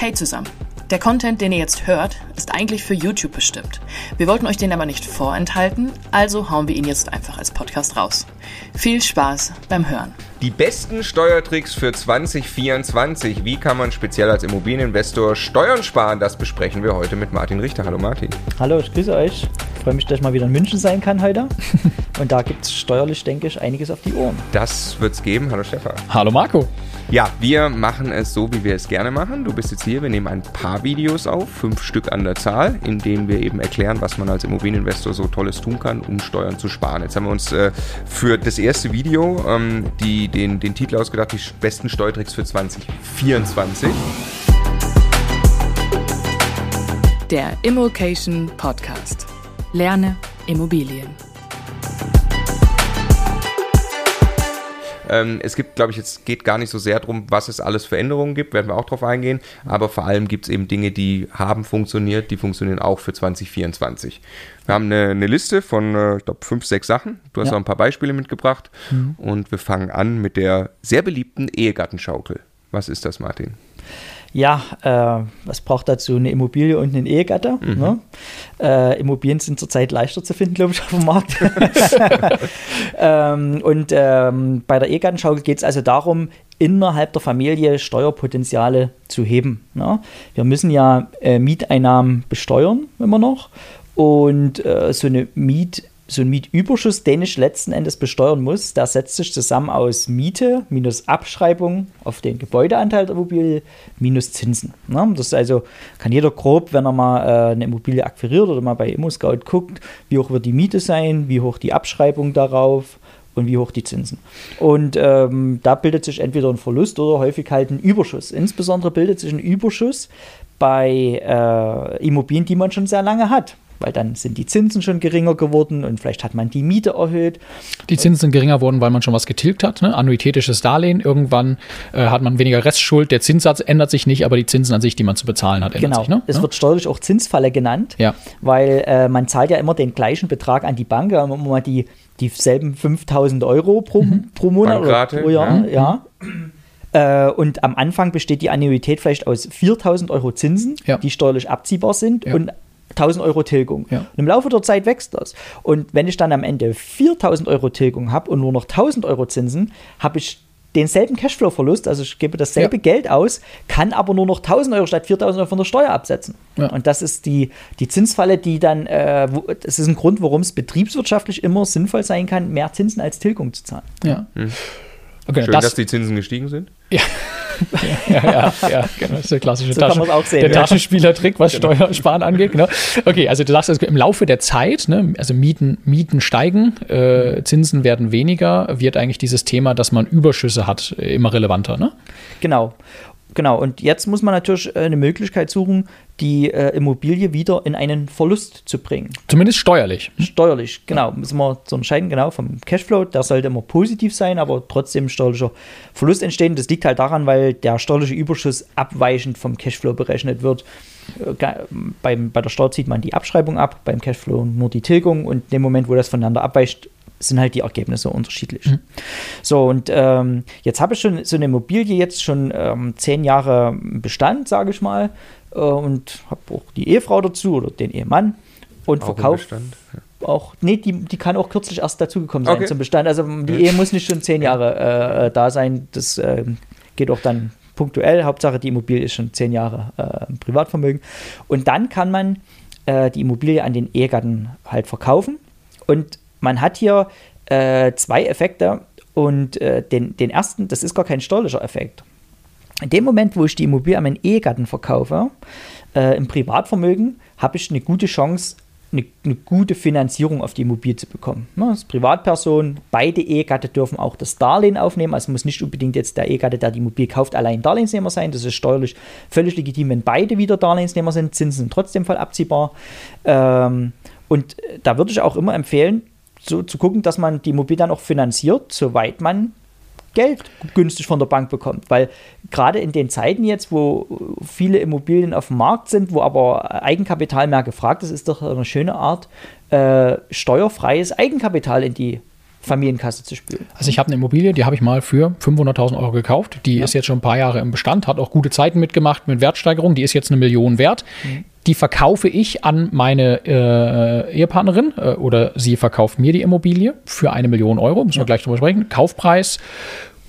Hey zusammen. Der Content, den ihr jetzt hört, ist eigentlich für YouTube bestimmt. Wir wollten euch den aber nicht vorenthalten, also hauen wir ihn jetzt einfach als Podcast raus. Viel Spaß beim Hören. Die besten Steuertricks für 2024. Wie kann man speziell als Immobilieninvestor Steuern sparen? Das besprechen wir heute mit Martin Richter. Hallo Martin. Hallo, ich grüße euch. Ich freue mich, dass ich mal wieder in München sein kann heute. Und da gibt es steuerlich, denke ich, einiges auf die Ohren. Das wird es geben. Hallo Stefan. Hallo Marco. Ja, wir machen es so, wie wir es gerne machen. Du bist jetzt hier, wir nehmen ein paar Videos auf, fünf Stück an der Zahl, in denen wir eben erklären, was man als Immobilieninvestor so Tolles tun kann, um Steuern zu sparen. Jetzt haben wir uns äh, für das erste Video ähm, die, den, den Titel ausgedacht, die besten Steuertricks für 2024. Der Immokation Podcast. Lerne Immobilien. Ähm, es gibt, glaube ich, jetzt geht gar nicht so sehr darum, was es alles für Änderungen gibt, werden wir auch drauf eingehen. Aber vor allem gibt es eben Dinge, die haben funktioniert, die funktionieren auch für 2024. Wir haben eine, eine Liste von, äh, ich glaube, fünf, sechs Sachen. Du hast Ja. auch ein paar Beispiele mitgebracht. Mhm. Und wir fangen an mit der sehr beliebten Ehegattenschaukel. Was ist das, Martin? Ja, äh, was braucht dazu? Eine Immobilie und einen Ehegatter. Ne? Äh, Immobilien sind zurzeit leichter zu finden, glaube ich, auf dem Markt. ähm, und ähm, bei der Ehegattenschaukel geht es also darum, innerhalb der Familie Steuerpotenziale zu heben. Ne? Wir müssen ja äh, Mieteinnahmen besteuern, immer noch. Und äh, so eine Miet so ein Mietüberschuss, den ich letzten Endes besteuern muss, der setzt sich zusammen aus Miete minus Abschreibung auf den Gebäudeanteil der Immobilie minus Zinsen. Ne? Das also, kann jeder grob, wenn er mal äh, eine Immobilie akquiriert oder mal bei ImmoScout guckt, wie hoch wird die Miete sein, wie hoch die Abschreibung darauf und wie hoch die Zinsen. Und ähm, da bildet sich entweder ein Verlust oder häufig halt ein Überschuss. Insbesondere bildet sich ein Überschuss bei äh, Immobilien, die man schon sehr lange hat. Weil dann sind die Zinsen schon geringer geworden und vielleicht hat man die Miete erhöht. Die Zinsen sind geringer worden, weil man schon was getilgt hat. Ne? Annuitätisches Darlehen. Irgendwann äh, hat man weniger Restschuld. Der Zinssatz ändert sich nicht, aber die Zinsen an sich, die man zu bezahlen hat, ändern Genau. sich. Ne? Es Ja? wird steuerlich auch Zinsfalle genannt, Ja. weil äh, man zahlt ja immer den gleichen Betrag an die Bank, da haben wir immer die dieselben 5000 Euro pro, pro Monat Bankrate, oder pro Jahr. ja. ja. Äh, und am Anfang besteht die Annuität vielleicht aus 4000 Euro Zinsen, Ja. die steuerlich abziehbar sind Ja. und 1000 Euro Tilgung. Ja. Und im Laufe der Zeit wächst das. Und wenn ich dann am Ende 4000 Euro Tilgung habe und nur noch 1000 Euro Zinsen, habe ich denselben Cashflow-Verlust, also ich gebe dasselbe Ja. Geld aus, kann aber nur noch 1000 Euro statt 4000 Euro von der Steuer absetzen. Ja. Und das ist die, die Zinsfalle, die dann, äh, wo, das ist ein Grund, warum es betriebswirtschaftlich immer sinnvoll sein kann, mehr Zinsen als Tilgung zu zahlen. ja. Okay, Schön, das, dass die Zinsen gestiegen sind. ja, ja, ja, genau. Das ist der klassische So Taschen, sehen, der ja. Taschenspielertrick, was Steuersparen angeht. Genau. Okay, also du sagst, also im Laufe der Zeit, ne, also Mieten, Mieten steigen, äh, Zinsen werden weniger, wird eigentlich dieses Thema, dass man Überschüsse hat, immer relevanter. Ne? Genau. Genau, und jetzt muss man natürlich äh, eine Möglichkeit suchen, die äh, Immobilie wieder in einen Verlust zu bringen. Zumindest steuerlich. Steuerlich, genau. Müssen wir zu unterscheiden, genau, vom Cashflow. Der sollte immer positiv sein, aber trotzdem steuerlicher Verlust entstehen. Das liegt halt daran, weil der steuerliche Überschuss abweichend vom Cashflow berechnet wird. Äh, Beim, bei der Steuer zieht man die Abschreibung ab, beim Cashflow nur die Tilgung und in dem Moment, wo das voneinander abweicht, sind halt die Ergebnisse unterschiedlich. So, und ähm, jetzt habe ich schon so eine Immobilie jetzt schon ähm, zehn Jahre Bestand, sage ich mal, äh, und habe auch die Ehefrau dazu oder den Ehemann und Bestand. auch, nee, die, die kann auch kürzlich erst dazugekommen sein Okay. zum Bestand. Also die Ehe muss nicht schon zehn Jahre äh, da sein. Das ähm, geht auch dann punktuell. Hauptsache, die Immobilie ist schon zehn Jahre äh, Privatvermögen. Und dann kann man äh, die Immobilie an den Ehegatten halt verkaufen. Und man hat hier äh, zwei Effekte. Und äh, den, den ersten, das ist gar kein steuerlicher Effekt. In dem Moment, wo ich die Immobilie an meinen Ehegatten verkaufe, äh, im Privatvermögen, habe ich eine gute Chance, eine, eine gute Finanzierung auf die Immobilie zu bekommen. Ne, als Privatperson, beide Ehegatte dürfen auch das Darlehen aufnehmen. Also muss nicht unbedingt jetzt der Ehegatte, der die Immobilie kauft, allein Darlehensnehmer sein. Das ist steuerlich völlig legitim, wenn beide wieder Darlehensnehmer sind. Zinsen sind trotzdem voll abziehbar. Ähm, und da würde ich auch immer empfehlen, so zu gucken, dass man die Immobilie dann auch finanziert, soweit man Geld günstig von der Bank bekommt. Weil gerade in den Zeiten jetzt, wo viele Immobilien auf dem Markt sind, wo aber Eigenkapital mehr gefragt ist, ist doch eine schöne Art, äh, steuerfreies Eigenkapital in die Familienkasse zu spülen. Also ich habe eine Immobilie, die habe ich mal für 500.000 Euro gekauft. Die ist jetzt schon ein paar Jahre im Bestand, hat auch gute Zeiten mitgemacht mit Wertsteigerung. Die ist jetzt eine Million wert. Die verkaufe ich an meine äh, Ehepartnerin äh, oder sie verkauft mir die Immobilie für eine Million Euro. Müssen wir gleich drüber sprechen. Kaufpreis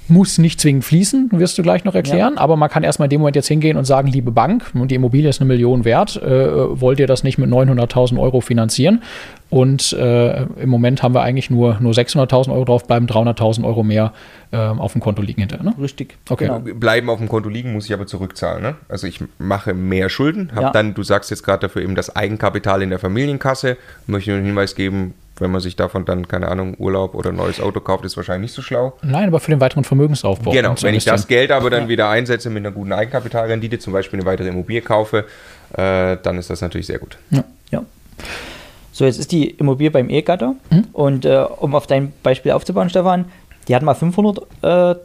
muss nicht zwingend fließen, wirst du gleich noch erklären, aber man kann erstmal in dem Moment jetzt hingehen und sagen, liebe Bank, die Immobilie ist eine Million wert, äh, wollt ihr das nicht mit 900.000 Euro finanzieren? Und äh, im Moment haben wir eigentlich nur, nur 600.000 Euro drauf, bleiben 300.000 Euro mehr äh, auf dem Konto liegen hinterher. Ne? Richtig. Okay. Genau. Bleiben auf dem Konto liegen, muss ich aber zurückzahlen. Ne? Also ich mache mehr Schulden, habe Ja. dann, du sagst jetzt gerade dafür eben das Eigenkapital in der Familienkasse. Möchte nur einen Hinweis geben, wenn man sich davon dann, keine Ahnung, Urlaub oder ein neues Auto kauft, ist wahrscheinlich nicht so schlau. Nein, aber für den weiteren Vermögensaufbau. Genau, wenn ich das. Geld aber dann wieder einsetze mit einer guten Eigenkapitalrendite, zum Beispiel eine weitere Immobilie kaufe, äh, dann ist das natürlich sehr gut. Ja. So, jetzt ist die Immobilie beim Ehegatter. Mhm. Und äh, um auf dein Beispiel aufzubauen, Stefan, die hat mal 500.000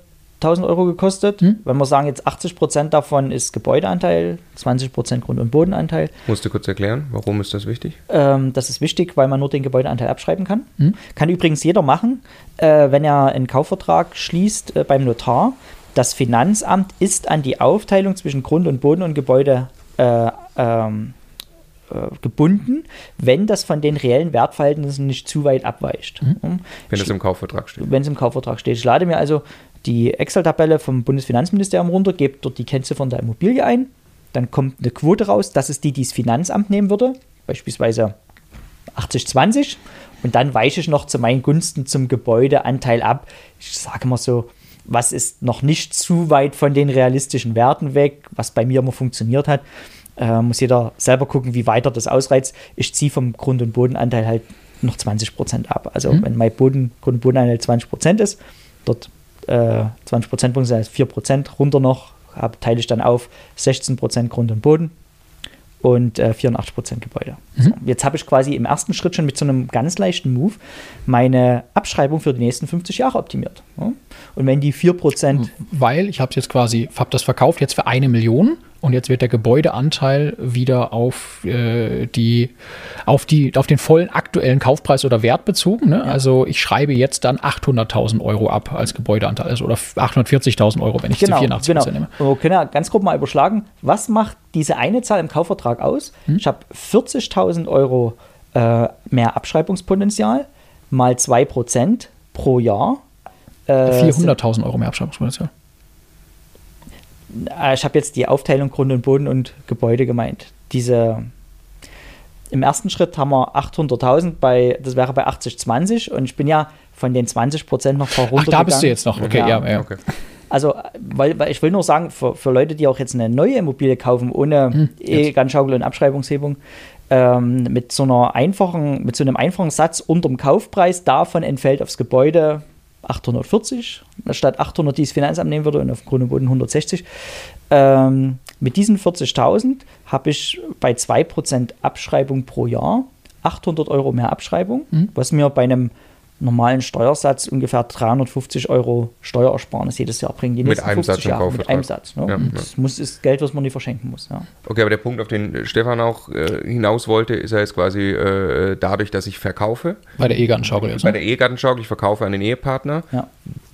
Euro gekostet. Mhm. Wenn wir sagen, jetzt 80 Prozent davon ist Gebäudeanteil, 20 Prozent Grund- und Bodenanteil. Musst du kurz erklären, warum ist das wichtig? Ähm, das ist wichtig, weil man nur den Gebäudeanteil abschreiben kann. Mhm. Kann übrigens jeder machen, äh, wenn er einen Kaufvertrag schließt äh, beim Notar. Das Finanzamt ist an die Aufteilung zwischen Grund und Boden und Gebäude äh, ähm, äh, gebunden, wenn das von den reellen Wertverhältnissen nicht zu weit abweicht. Mhm. Wenn das im Kaufvertrag steht. Wenn es im Kaufvertrag steht. Ich lade mir also die Excel-Tabelle vom Bundesfinanzministerium runter, gebe dort die Kennziffern der Immobilie ein, dann kommt eine Quote raus, das ist die, die das Finanzamt nehmen würde, beispielsweise 80-20 und dann weiche ich noch zu meinen Gunsten zum Gebäudeanteil ab. Ich sage mal so, was ist noch nicht zu weit von den realistischen Werten weg, was bei mir immer funktioniert hat. Äh, muss jeder selber gucken, wie weiter das ausreizt. Ich ziehe vom Grund- und Bodenanteil halt noch 20% ab. Also wenn mein Boden, Grund- und Bodenanteil 20% ist, dort äh, 20 Prozentpunkte sind also 4 Prozent runter noch, hab, teile ich dann auf 16 Prozent Grund und Boden und äh, 84 Prozent Gebäude. So, jetzt habe ich quasi im ersten Schritt schon mit so einem ganz leichten Move meine Abschreibung für die nächsten 50 Jahre optimiert. Ja? Und wenn die 4 Prozent Weil ich habe es jetzt quasi, habe das verkauft jetzt für eine Million und jetzt wird der Gebäudeanteil wieder auf äh, die auf die auf den vollen aktuellen Kaufpreis oder Wert bezogen. Ne? Also ich schreibe jetzt dann 800.000 Euro ab als Gebäudeanteil also, oder 840.000 Euro, wenn ich Genau, zu 84 genau. Nehme. Wir können ja ganz grob mal überschlagen, was macht diese eine Zahl im Kaufvertrag aus? Hm? Ich habe 40.000 Euro äh, mehr Abschreibungspotenzial mal 2% pro Jahr. Äh, sind- 400.000 Euro mehr Abschreibungspotenzial. Äh, Ich habe jetzt die Aufteilung Grund und Boden und Gebäude gemeint. Diese im ersten Schritt haben wir 800.000 bei, das wäre bei 80-20 und ich bin ja von den 20 Prozent noch Ach, heruntergegangen. da bist du jetzt noch. Okay, ja, Ja. ja. Okay. Also, weil, weil ich will nur sagen, für, für Leute, die auch jetzt eine neue Immobilie kaufen, ohne Hm, Ehegattschaukel und Abschreibungshebung, ähm, mit so einer einfachen, mit so einem einfachen Satz unterm Kaufpreis, davon entfällt aufs Gebäude 840, statt 800, die das Finanzamt nehmen würde, und auf Grund und Boden 160. Ähm, mit diesen 40.000 habe ich bei 2% Abschreibung pro Jahr 800 Euro mehr Abschreibung, Mhm. was mir bei einem normalen Steuersatz ungefähr 350 Euro Steuerersparnis jedes Jahr bringen. Die Mit einem 50 Satz Jahre. Mit einem Satz. Ne? Ja, Und ja. Das muss, ist Geld, was man nicht verschenken muss. Ja. Okay, aber der Punkt, auf den äh, Stefan auch äh, hinaus wollte, ist ja jetzt quasi äh, dadurch, dass ich verkaufe. Bei der E-Gartenschaukel jetzt. Bei Ne? der Ehegattenschaukel, ich verkaufe an den Ehepartner. Ja.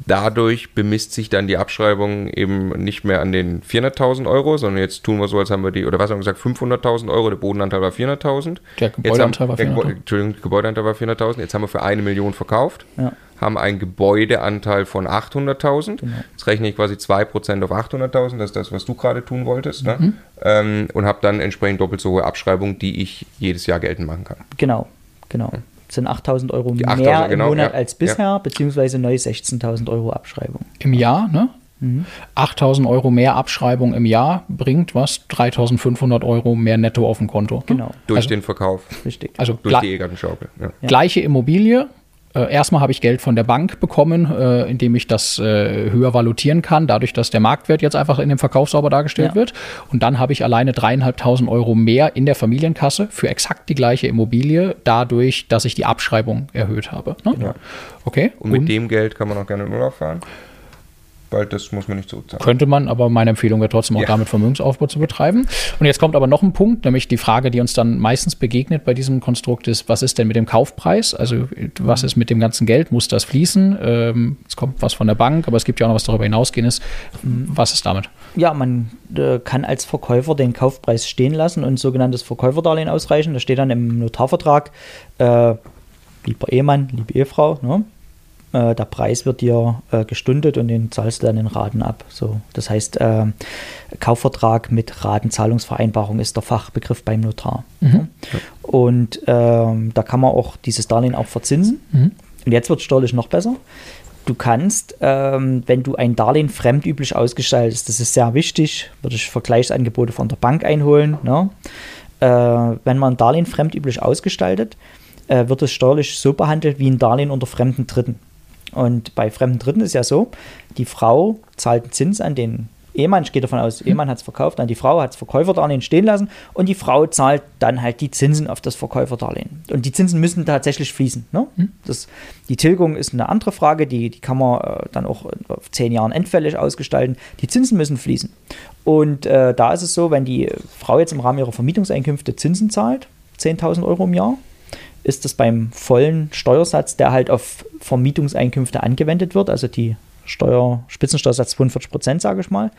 Dadurch bemisst sich dann die Abschreibung eben nicht mehr an den 400.000 Euro, sondern jetzt tun wir so, als haben wir die, oder was haben wir gesagt, 500.000 Euro, der Bodenanteil war 400.000. Der Jetzt haben- Gebäudeanteil war der Gebäu- 400.000. Entschuldigung, der Gebäudeanteil war 400.000. Jetzt haben wir für eine Million verkauft, Ja. haben einen Gebäudeanteil von 800.000. Genau. Jetzt rechne ich quasi 2% auf 800.000, das ist das, was du gerade tun wolltest. Mhm. Ne? Ähm, und habe dann entsprechend doppelt so hohe Abschreibung, die ich jedes Jahr geltend machen kann. Genau, genau. Das sind 8.000 Euro Die mehr 8.000, im genau, Monat ja, als bisher, beziehungsweise neu 16.000 Euro Abschreibung. Im Jahr, ne? Mhm. 8000 Euro mehr Abschreibung im Jahr bringt was? 3500 Euro mehr netto auf dem Konto. ne? Genau, Durch Also- den Verkauf, richtig. Also durch die Ehegattenschaukel. Ja. Ja. gleiche Immobilie. Äh, erstmal habe ich Geld von der Bank bekommen, äh, indem ich das äh, höher valutieren kann, dadurch, dass der Marktwert jetzt einfach in dem Verkauf sauber dargestellt Ja. wird. Und dann habe ich alleine dreieinhalbtausend Euro mehr in der Familienkasse für exakt die gleiche Immobilie, dadurch, dass ich die Abschreibung erhöht habe. Ne? Okay. Und mit dem Geld kann man auch gerne in Urlaub fahren. Weil das muss man nicht zurückzahlen. Könnte man, aber meine Empfehlung wäre trotzdem auch Ja. damit Vermögensaufbau zu betreiben. Und jetzt kommt aber noch ein Punkt, nämlich die Frage, die uns dann meistens begegnet bei diesem Konstrukt ist, was ist denn mit dem Kaufpreis? Also was ist mit dem ganzen Geld? Muss das fließen? Ähm, es kommt was von der Bank, aber es gibt ja auch noch was darüber hinausgehendes. Was ist damit? Ja, man äh, kann als Verkäufer den Kaufpreis stehen lassen und ein sogenanntes Verkäuferdarlehen ausreichen. Da steht dann im Notarvertrag, äh, lieber Ehemann, liebe Ehefrau, ne? Äh, der Preis wird dir äh, gestundet und den zahlst du dann in Raten ab. So, das heißt, äh, Kaufvertrag mit Ratenzahlungsvereinbarung ist der Fachbegriff beim Notar. Ne? Und ähm, da kann man auch dieses Darlehen auch verzinsen. Und jetzt wird steuerlich noch besser. Du kannst, ähm, wenn du ein Darlehen fremdüblich ausgestaltest, das ist sehr wichtig, würde ich Vergleichsangebote von der Bank einholen. Ne? Äh, wenn man ein Darlehen fremdüblich ausgestaltet, äh, wird es steuerlich so behandelt wie ein Darlehen unter fremden Dritten. Und bei fremden Dritten ist ja so, die Frau zahlt einen Zins an den Ehemann, ich gehe davon aus, Ehemann hat es verkauft, dann die Frau hat das Verkäuferdarlehen stehen lassen und die Frau zahlt dann halt die Zinsen auf das Verkäuferdarlehen. Und die Zinsen müssen tatsächlich fließen. Ne? Das, die Tilgung ist eine andere Frage, die, die kann man äh, dann auch auf zehn Jahren endfällig ausgestalten. Die Zinsen müssen fließen. Und äh, da ist es so, wenn die Frau jetzt im Rahmen ihrer Vermietungseinkünfte Zinsen zahlt, 10.000 Euro im Jahr, ist das beim vollen Steuersatz, der halt auf Vermietungseinkünfte angewendet wird, also die Steuer, Spitzensteuersatz 42 Prozent, sage ich mal,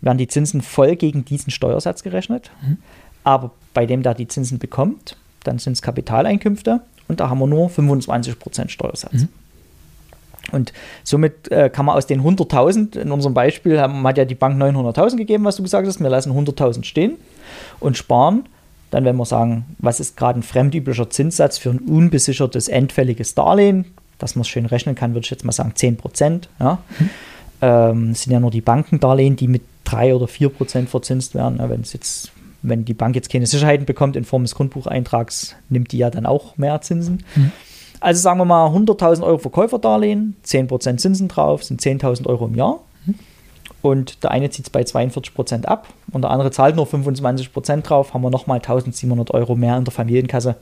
werden die Zinsen voll gegen diesen Steuersatz gerechnet. Aber bei dem, der die Zinsen bekommt, dann sind es Kapitaleinkünfte und da haben wir nur 25 Prozent Steuersatz. Und somit äh, kann man aus den 100.000, in unserem Beispiel haben, hat ja die Bank 900.000 gegeben, was du gesagt hast, wir lassen 100.000 stehen und sparen. Dann, wenn wir sagen, was ist gerade ein fremdüblicher Zinssatz für ein unbesichertes, endfälliges Darlehen, dass man es schön rechnen kann, würde ich jetzt mal sagen 10 Prozent. Ja. Ähm, es sind ja nur die Bankendarlehen, die mit 3 oder 4 Prozent verzinst werden. Ja, wenn es jetzt, wenn die Bank jetzt keine Sicherheiten bekommt in Form des Grundbucheintrags, nimmt die ja dann auch mehr Zinsen. Also sagen wir mal 100.000 Euro Verkäuferdarlehen, 10% Zinsen drauf, sind 10.000 Euro im Jahr. Und der eine zieht es bei 42% ab und der andere zahlt nur 25% drauf, haben wir nochmal 1.700 Euro mehr in der Familienkasse,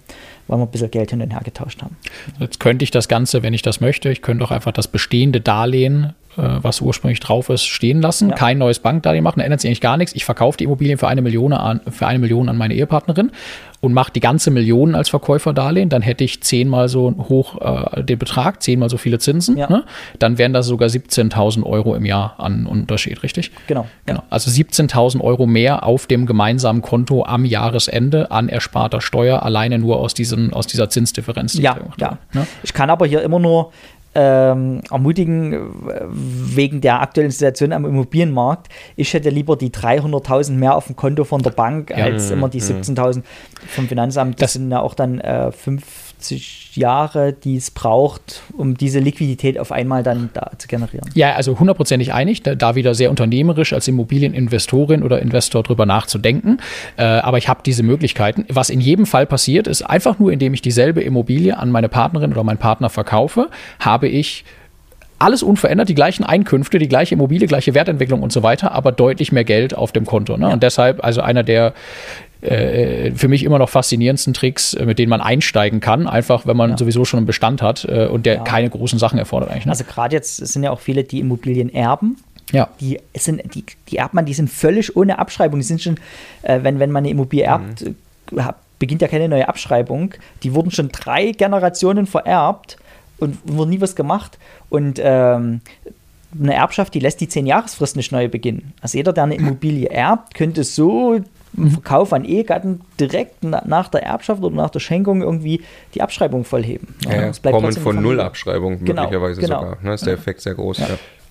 weil wir ein bisschen Geld hin und her getauscht haben. Jetzt könnte ich das Ganze, wenn ich das möchte, ich könnte auch einfach das bestehende Darlehen, was ursprünglich drauf ist, stehen lassen. Ja. Kein neues Bankdarlehen machen, da ändert sich eigentlich gar nichts. Ich verkaufe die Immobilien für eine Million an, für eine Million an meine Ehepartnerin und mache die ganze Million als Verkäuferdarlehen. Dann hätte ich zehnmal so hoch äh, den Betrag, zehnmal so viele Zinsen. Ja. Ne? Dann wären das sogar 17.000 Euro im Jahr an Unterschied, richtig? Genau. Genau. Also 17.000 Euro mehr auf dem gemeinsamen Konto am Jahresende an ersparter Steuer, alleine nur aus, diesem, aus dieser Zinsdifferenz. die ich Ja, gemacht ja. ne? Ich kann aber hier immer nur ähm, ermutigen, äh, wegen der aktuellen Situation am Immobilienmarkt, ich hätte lieber die 300.000 mehr auf dem Konto von der Bank Ja. als immer die 17.000 vom Finanzamt. Das, Das- sind ja auch dann äh, 50 Jahre, die es braucht, um diese Liquidität auf einmal dann da zu generieren. Ja, also hundertprozentig einig, da, da wieder sehr unternehmerisch als Immobilieninvestorin oder Investor drüber nachzudenken. Äh, aber ich habe diese Möglichkeiten. Was in jedem Fall passiert, ist einfach nur, indem ich dieselbe Immobilie an meine Partnerin oder meinen Partner verkaufe, habe ich alles unverändert, die gleichen Einkünfte, die gleiche Immobilie, gleiche Wertentwicklung und so weiter, aber deutlich mehr Geld auf dem Konto. Ne? Und deshalb, also einer der äh, für mich immer noch faszinierendsten Tricks, äh, mit denen man einsteigen kann, einfach wenn man sowieso schon einen Bestand hat äh, und der keine großen Sachen erfordert eigentlich. Ne? Also gerade jetzt sind ja auch viele, die Immobilien erben. ja. die sind, die, die erbt man, die sind völlig ohne Abschreibung. Die sind schon, äh, wenn, wenn man eine Immobilie erbt, äh, hab- beginnt ja keine neue Abschreibung. Die wurden schon drei Generationen vererbt und wurde nie was gemacht. Und ähm, eine Erbschaft, die lässt die zehn Jahresfrist nicht neu beginnen. Also jeder, der eine Immobilie erbt, könnte so im Verkauf an Ehegatten direkt na, nach der Erbschaft oder nach der Schenkung irgendwie die Abschreibung vollheben. Ja, ja. es bleibt Kommen von Familie. Nullabschreibung Genau, möglicherweise genau. sogar. Ne, ist der Effekt sehr groß. Ja.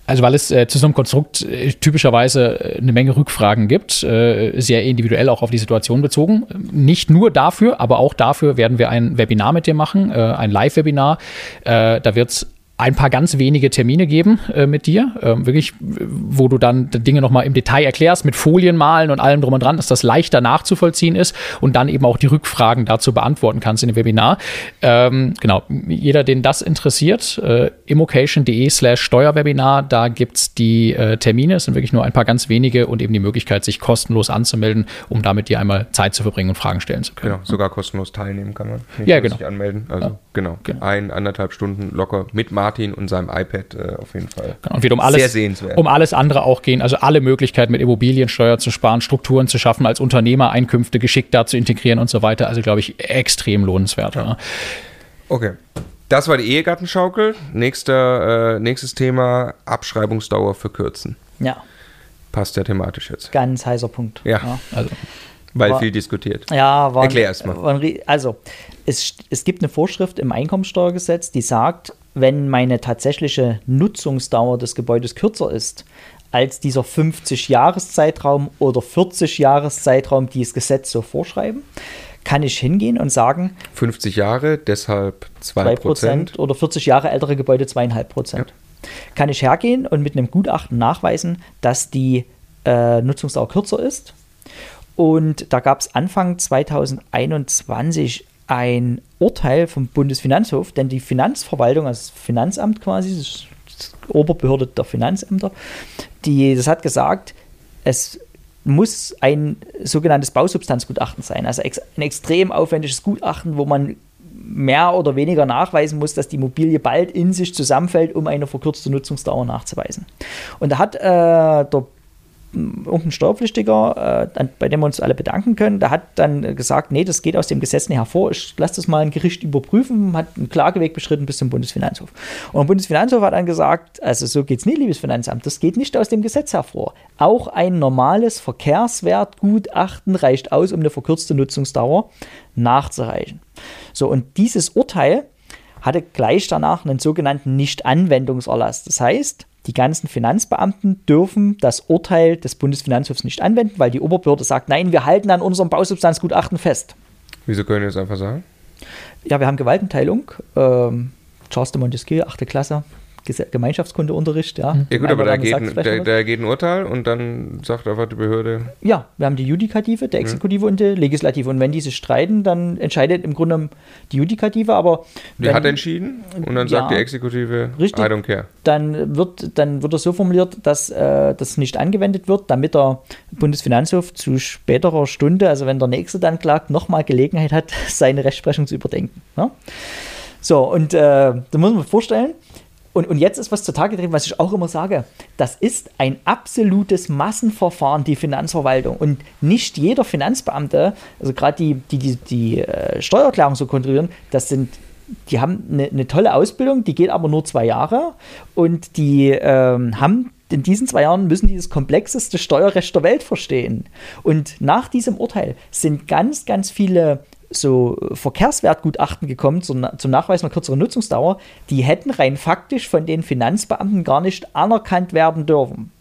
Also weil es äh, zu so einem Konstrukt äh, typischerweise äh, eine Menge Rückfragen gibt, äh, sehr individuell auch auf die Situation bezogen. Nicht nur dafür, aber auch dafür werden wir ein Webinar mit dir machen, äh, ein Live-Webinar. Äh, da wird es ein paar ganz wenige Termine geben äh, mit dir, ähm, wirklich, wo du dann die Dinge nochmal im Detail erklärst, mit Folien malen und allem drum und dran, dass das leichter nachzuvollziehen ist und dann eben auch die Rückfragen dazu beantworten kannst in dem Webinar. Ähm, genau, jeder, den das interessiert, äh, immocation.de slash Steuerwebinar, da gibt's die äh, Termine, es sind wirklich nur ein paar ganz wenige und eben die Möglichkeit, sich kostenlos anzumelden, um damit dir einmal Zeit zu verbringen und Fragen stellen zu können. Genau, sogar kostenlos teilnehmen kann man. Nicht Ja, genau. Sich anmelden. Also, genau. Genau. Ein, anderthalb Stunden locker mit Martin und seinem iPad äh, auf jeden Fall. Genau, und wird um alles, Sehr sehenswert. um alles andere auch gehen, also alle Möglichkeiten mit Immobiliensteuer zu sparen, Strukturen zu schaffen, als Unternehmer Einkünfte geschickt da zu integrieren und so weiter. Also glaube ich extrem lohnenswert. Ja. Okay. Das war die Ehegattenschaukel. Nächster, äh, nächstes Thema, Abschreibungsdauer verkürzen. Ja, Passt ja thematisch jetzt. ganz heißer Punkt. Ja. Also Weil War- viel diskutiert. Ja, war, Erklär erst mal. war ein Rie- Also, es, es gibt eine Vorschrift im Einkommensteuergesetz, die sagt, wenn meine tatsächliche Nutzungsdauer des Gebäudes kürzer ist als dieser 50-Jahres-Zeitraum oder 40-Jahres-Zeitraum, die das Gesetz so vorschreiben, kann ich hingehen und sagen, 50 Jahre, deshalb 2%. 2% oder 40 Jahre ältere Gebäude 2,5%. Kann ich hergehen und mit einem Gutachten nachweisen, dass die äh, Nutzungsdauer kürzer ist. Und da gab es Anfang 2021 ein Urteil vom Bundesfinanzhof, denn die Finanzverwaltung, also das Finanzamt quasi, das die Oberbehörde der Finanzämter, die, das hat gesagt, es muss ein sogenanntes Bausubstanzgutachten sein, also ex ein extrem aufwendiges Gutachten, wo man mehr oder weniger nachweisen muss, dass die Immobilie bald in sich zusammenfällt, um eine verkürzte Nutzungsdauer nachzuweisen. Und da hat äh, der irgendein Steuerpflichtiger, äh, bei dem wir uns alle bedanken können, der hat dann gesagt, nee, das geht aus dem Gesetz nicht hervor, ich lasse das mal ein Gericht überprüfen, hat einen Klageweg beschritten bis zum Bundesfinanzhof. Und der Bundesfinanzhof hat dann gesagt, also so geht es nicht, liebes Finanzamt, das geht nicht aus dem Gesetz hervor. Auch ein normales Verkehrswertgutachten reicht aus, um eine verkürzte Nutzungsdauer nachzureichen. So, und dieses Urteil hatte gleich danach einen sogenannten Nichtanwendungserlass. Das heißt, die ganzen Finanzbeamten dürfen das Urteil des Bundesfinanzhofs nicht anwenden, weil die Oberbehörde sagt, nein, wir halten an unserem Bausubstanzgutachten fest. Wieso können wir das einfach sagen? Ja, wir haben Gewaltenteilung. Ähm, Charles de Montesquieu, 8. Klasse, Gemeinschaftskundeunterricht. Ja, Ja gut, aber da geht, sagt ein, da, da geht ein Urteil und dann sagt einfach die Behörde, Ja, wir haben die Judikative, Mhm. der Exekutive und die Legislative. Und wenn diese streiten, dann entscheidet im Grunde die Judikative, aber die wenn- hat entschieden und dann sagt Ja. die Exekutive, Richtig. I don't care. dann wird, dann wird das so formuliert, dass äh, das nicht angewendet wird, damit der Bundesfinanzhof zu späterer Stunde, also wenn der Nächste dann klagt, nochmal Gelegenheit hat, seine Rechtsprechung zu überdenken. Ne? So, und äh, da muss man sich vorstellen, und, und jetzt ist was zutage getreten, was ich auch immer sage. Das ist ein absolutes Massenverfahren, die Finanzverwaltung. Und nicht jeder Finanzbeamte, also gerade die, die die, die äh, Steuererklärung so kontrollieren, das sind, die haben eine, eine tolle Ausbildung, die geht aber nur zwei Jahre. Und die ähm, haben in diesen zwei Jahren müssen die das komplexeste Steuerrecht der Welt verstehen. Und nach diesem Urteil sind ganz, ganz viele so Verkehrswertgutachten gekommen zum, zum Nachweis einer kürzeren Nutzungsdauer, die hätten rein faktisch von den Finanzbeamten gar nicht anerkannt werden dürfen.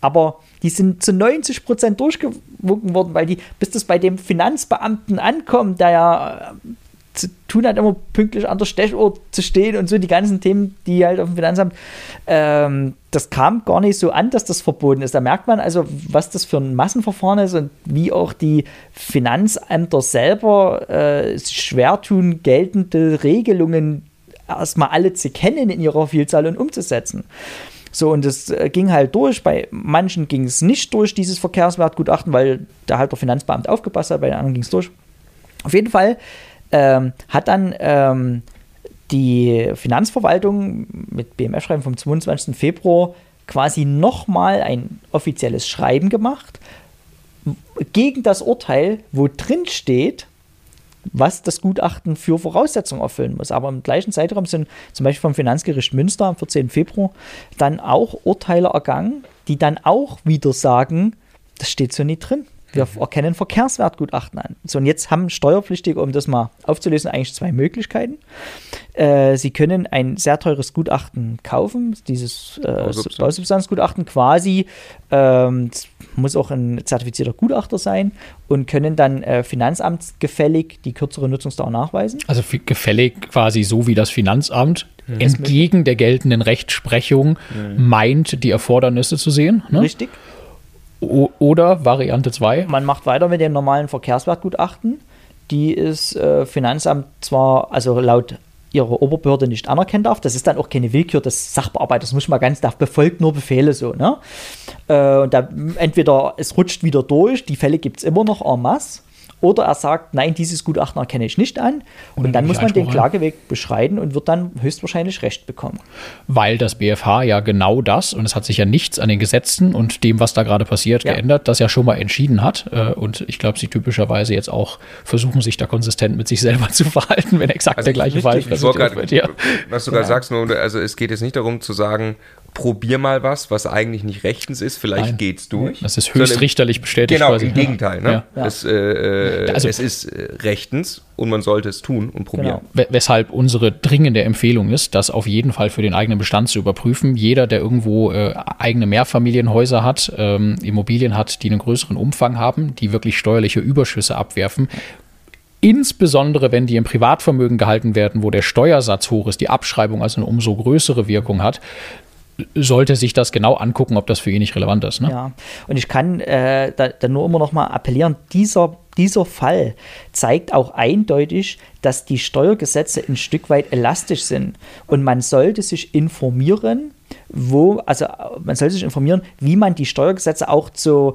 Aber die sind zu 90 Prozent durchgewunken worden, weil die, bis das bei dem Finanzbeamten ankommt, der ja zu tun hat, immer pünktlich an der Stechuhr zu stehen und so die ganzen Themen, die halt auf dem Finanzamt, ähm, das kam gar nicht so an, dass das verboten ist. Da merkt man also, was das für ein Massenverfahren ist und wie auch die Finanzämter selber äh, schwer tun, geltende Regelungen erstmal alle zu kennen in ihrer Vielzahl und umzusetzen. So, und das äh, ging halt durch. Bei manchen ging es nicht durch, dieses Verkehrswertgutachten, weil da halt der Finanzbeamte aufgepasst hat, bei den anderen ging es durch. Auf jeden Fall ähm, hat dann ähm, die Finanzverwaltung mit BMF-Schreiben vom 22. Februar quasi nochmal ein offizielles Schreiben gemacht gegen das Urteil, wo drin steht, was das Gutachten für Voraussetzungen erfüllen muss. Aber im gleichen Zeitraum sind zum Beispiel vom Finanzgericht Münster am 14. Februar dann auch Urteile ergangen, die dann auch wieder sagen, das steht so nicht drin. Wir erkennen Verkehrswertgutachten an. So, und jetzt haben Steuerpflichtige, um das mal aufzulösen, eigentlich zwei Möglichkeiten. Äh, sie können ein sehr teures Gutachten kaufen, dieses äh, Bausubstanz. Bausubstanzgutachten quasi, ähm, es muss auch ein zertifizierter Gutachter sein und können dann äh, finanzamtsgefällig die kürzere Nutzungsdauer nachweisen. Also gefällig quasi so wie das Finanzamt entgegen der geltenden Rechtsprechung meint, die Erfordernisse zu sehen. Ne? Richtig. Oder Variante 2. Man macht weiter mit dem normalen Verkehrswertgutachten. Die ist äh, Finanzamt zwar, also laut ihrer Oberbehörde nicht anerkennen darf. Das ist dann auch keine Willkür des Sachbearbeiters, muss mal ganz, der befolgt nur Befehle so. Ne? Äh, und da entweder es rutscht wieder durch, die Fälle gibt es immer noch en masse. Oder er sagt, nein, dieses Gutachten erkenne ich nicht an. Und, und dann muss man den Klageweg beschreiten und wird dann höchstwahrscheinlich Recht bekommen. Weil das BFH ja genau das, und es hat sich ja nichts an den Gesetzen und dem, was da gerade passiert, ja. geändert, das ja schon mal entschieden hat. Äh, und ich glaube, sie typischerweise jetzt auch versuchen, sich da konsistent mit sich selber zu verhalten, wenn exakt also der gleiche Fall präsentiert wird. Ja. Was du gerade ja. sagst, also es geht jetzt nicht darum zu sagen, probier mal was, was eigentlich nicht rechtens ist, vielleicht Nein. geht's durch. Das ist höchstrichterlich bestätigt. Genau, quasi. im Gegenteil. Ne? Ja. Es, äh, äh, also, es, ist äh, rechtens und man sollte es tun und probieren. Genau. Weshalb unsere dringende Empfehlung ist, das auf jeden Fall für den eigenen Bestand zu überprüfen. Jeder, der irgendwo äh, eigene Mehrfamilienhäuser hat, ähm, Immobilien hat, die einen größeren Umfang haben, die wirklich steuerliche Überschüsse abwerfen, insbesondere wenn die im Privatvermögen gehalten werden, wo der Steuersatz hoch ist, die Abschreibung also eine umso größere Wirkung hat, sollte sich das genau angucken, ob das für ihn nicht relevant ist. Ne? Ja, und ich kann äh, da, da, nur immer noch mal appellieren, dieser, dieser Fall zeigt auch eindeutig, dass die Steuergesetze ein Stück weit elastisch sind. Und man sollte sich informieren, wo, also man sollte sich informieren, wie man die Steuergesetze auch zu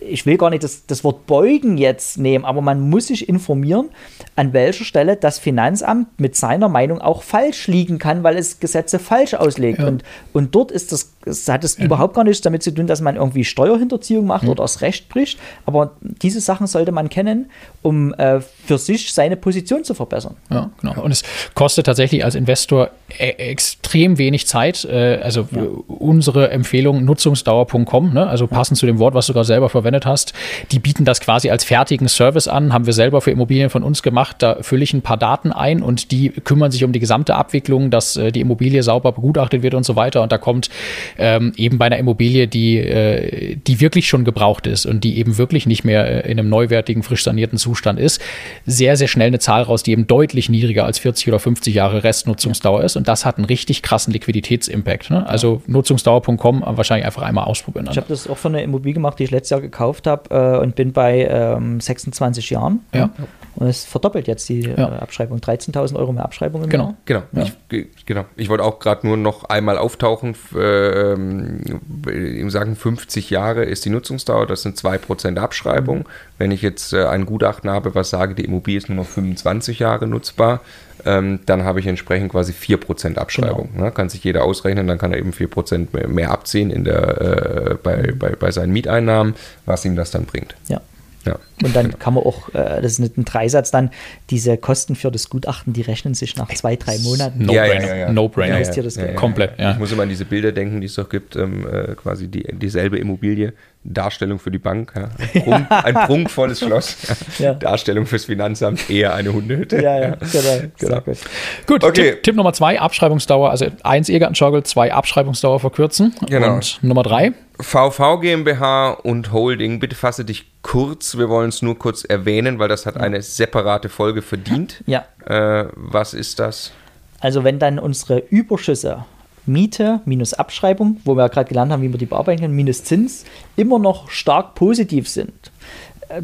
ich will gar nicht das, das Wort beugen jetzt nehmen, aber man muss sich informieren, an welcher Stelle das Finanzamt mit seiner Meinung auch falsch liegen kann, weil es Gesetze falsch auslegt. Ja. Und, und dort ist das, das hat es ja. überhaupt gar nichts damit zu tun, dass man irgendwie Steuerhinterziehung macht mhm. oder das Recht bricht. Aber diese Sachen sollte man kennen, um äh, für sich seine Position zu verbessern. Ja, genau. Und es kostet tatsächlich als Investor e extrem wenig Zeit. Äh, also ja. unsere Empfehlung nutzungsdauer.com, ne? also passend zu dem Wort, was du gerade selber verwendet hast, die bieten das quasi als fertigen Service an, haben wir selber für Immobilien von uns gemacht gemacht. Da fülle ich ein paar Daten ein und die kümmern sich um die gesamte Abwicklung, dass äh, die Immobilie sauber begutachtet wird und so weiter. Und da kommt ähm, eben bei einer Immobilie, die, äh, die wirklich schon gebraucht ist und die eben wirklich nicht mehr äh, in einem neuwertigen, frisch sanierten Zustand ist, sehr, sehr schnell eine Zahl raus, die eben deutlich niedriger als 40 oder 50 Jahre Restnutzungsdauer ist. Und das hat einen richtig krassen Liquiditätsimpact. Ne? Also nutzungsdauer.com wahrscheinlich einfach einmal ausprobieren. Ich habe das auch von einer Immobilie gemacht, die ich letztes Jahr gekauft habe äh, und bin bei ähm, 26 Jahren. Ja. Und es verdoppelt jetzt die äh, ja. Abschreibung. 13.000 Euro mehr Abschreibung im genau. Jahr. Genau, ja. ich, genau. Ich wollte auch gerade nur noch einmal auftauchen. Äh, Im Sagen 50 Jahre ist die Nutzungsdauer, das sind 2% Abschreibung. Mhm. Wenn ich jetzt äh, ein Gutachten habe, was sage, die Immobilie ist nur noch 25 Jahre nutzbar, ähm, dann habe ich entsprechend quasi 4% Abschreibung. Genau. Ne? Kann sich jeder ausrechnen, dann kann er eben 4% mehr, mehr abziehen in der, äh, bei, bei, bei seinen Mieteinnahmen, was ihm das dann bringt. Ja. Ja. Und dann kann man auch, äh, das ist nicht ein Dreisatz, dann diese Kosten für das Gutachten, die rechnen sich nach zwei, drei Monaten. No ja, brainer. Ja, ja, no brainer. Ja, ja, Komplett. Ich muss immer an diese Bilder denken, die es doch gibt, ähm, äh, quasi die, dieselbe Immobilie, Darstellung für die Bank, ein, Prunk, ein, prunkvolles Schloss, Darstellung fürs Finanzamt, eher eine Hundehütte. Ja, ja, genau. genau. Gut, gut okay. Tipp, Tipp, Nummer zwei, Abschreibungsdauer, also eins Ehegattenschaukel, zwei Abschreibungsdauer verkürzen. Genau. Und Nummer drei, VV GmbH und Holding, bitte fasse dich kurz. Wir wollen es nur kurz erwähnen, weil das hat eine separate Folge verdient. Ja. Äh, was ist das? Also wenn dann unsere Überschüsse Miete minus Abschreibung, wo wir ja gerade gelernt haben, wie wir die bearbeiten können, minus Zins, immer noch stark positiv sind,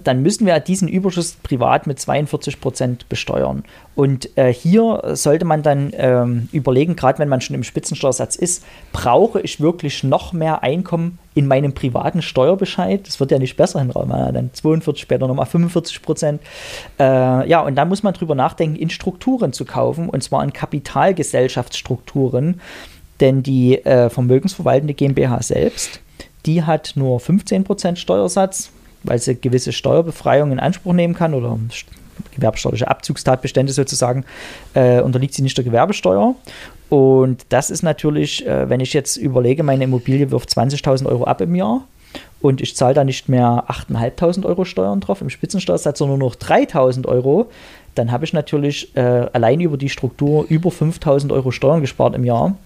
dann müssen wir diesen Überschuss privat mit 42 Prozent besteuern. Und äh, hier sollte man dann ähm, überlegen, gerade wenn man schon im Spitzensteuersatz ist, brauche ich wirklich noch mehr Einkommen in meinem privaten Steuerbescheid? Das wird ja nicht besser hinrauen, dann 42, später nochmal 45 Prozent. Äh, ja, und da muss man drüber nachdenken, in Strukturen zu kaufen, und zwar in Kapitalgesellschaftsstrukturen. Denn die äh, vermögensverwaltende GmbH selbst, die hat nur 15 Prozent Steuersatz weil sie gewisse Steuerbefreiungen in Anspruch nehmen kann oder gewerbesteuerliche Abzugstatbestände sozusagen, äh, unterliegt sie nicht der Gewerbesteuer. Und das ist natürlich, äh, wenn ich jetzt überlege, meine Immobilie wirft 20.000 Euro ab im Jahr und ich zahle da nicht mehr 8.500 Euro Steuern drauf im Spitzensteuersatz, sondern nur noch 3.000 Euro, dann habe ich natürlich äh, allein über die Struktur über 5.000 Euro Steuern gespart im Jahr.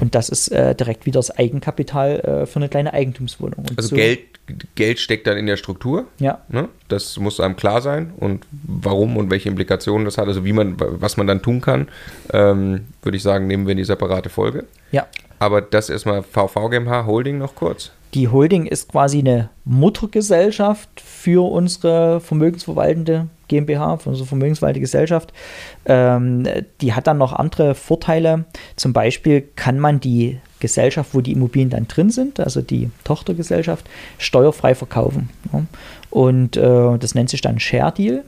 Und das ist äh, direkt wieder das Eigenkapital äh, für eine kleine Eigentumswohnung. Und also so Geld, Geld steckt dann in der Struktur. Ja. Ne? Das muss einem klar sein und warum und welche Implikationen das hat, also wie man, was man dann tun kann, ähm, würde ich sagen, nehmen wir in die separate Folge. Ja. Aber das erstmal VV GmbH Holding noch kurz. Die Holding ist quasi eine Muttergesellschaft für unsere vermögensverwaltende GmbH, für unsere vermögensverwaltende Gesellschaft. Ähm, die hat dann noch andere Vorteile. Zum Beispiel kann man die Gesellschaft, wo die Immobilien dann drin sind, also die Tochtergesellschaft, steuerfrei verkaufen. Ja. Und äh, das nennt sich dann Share Deal.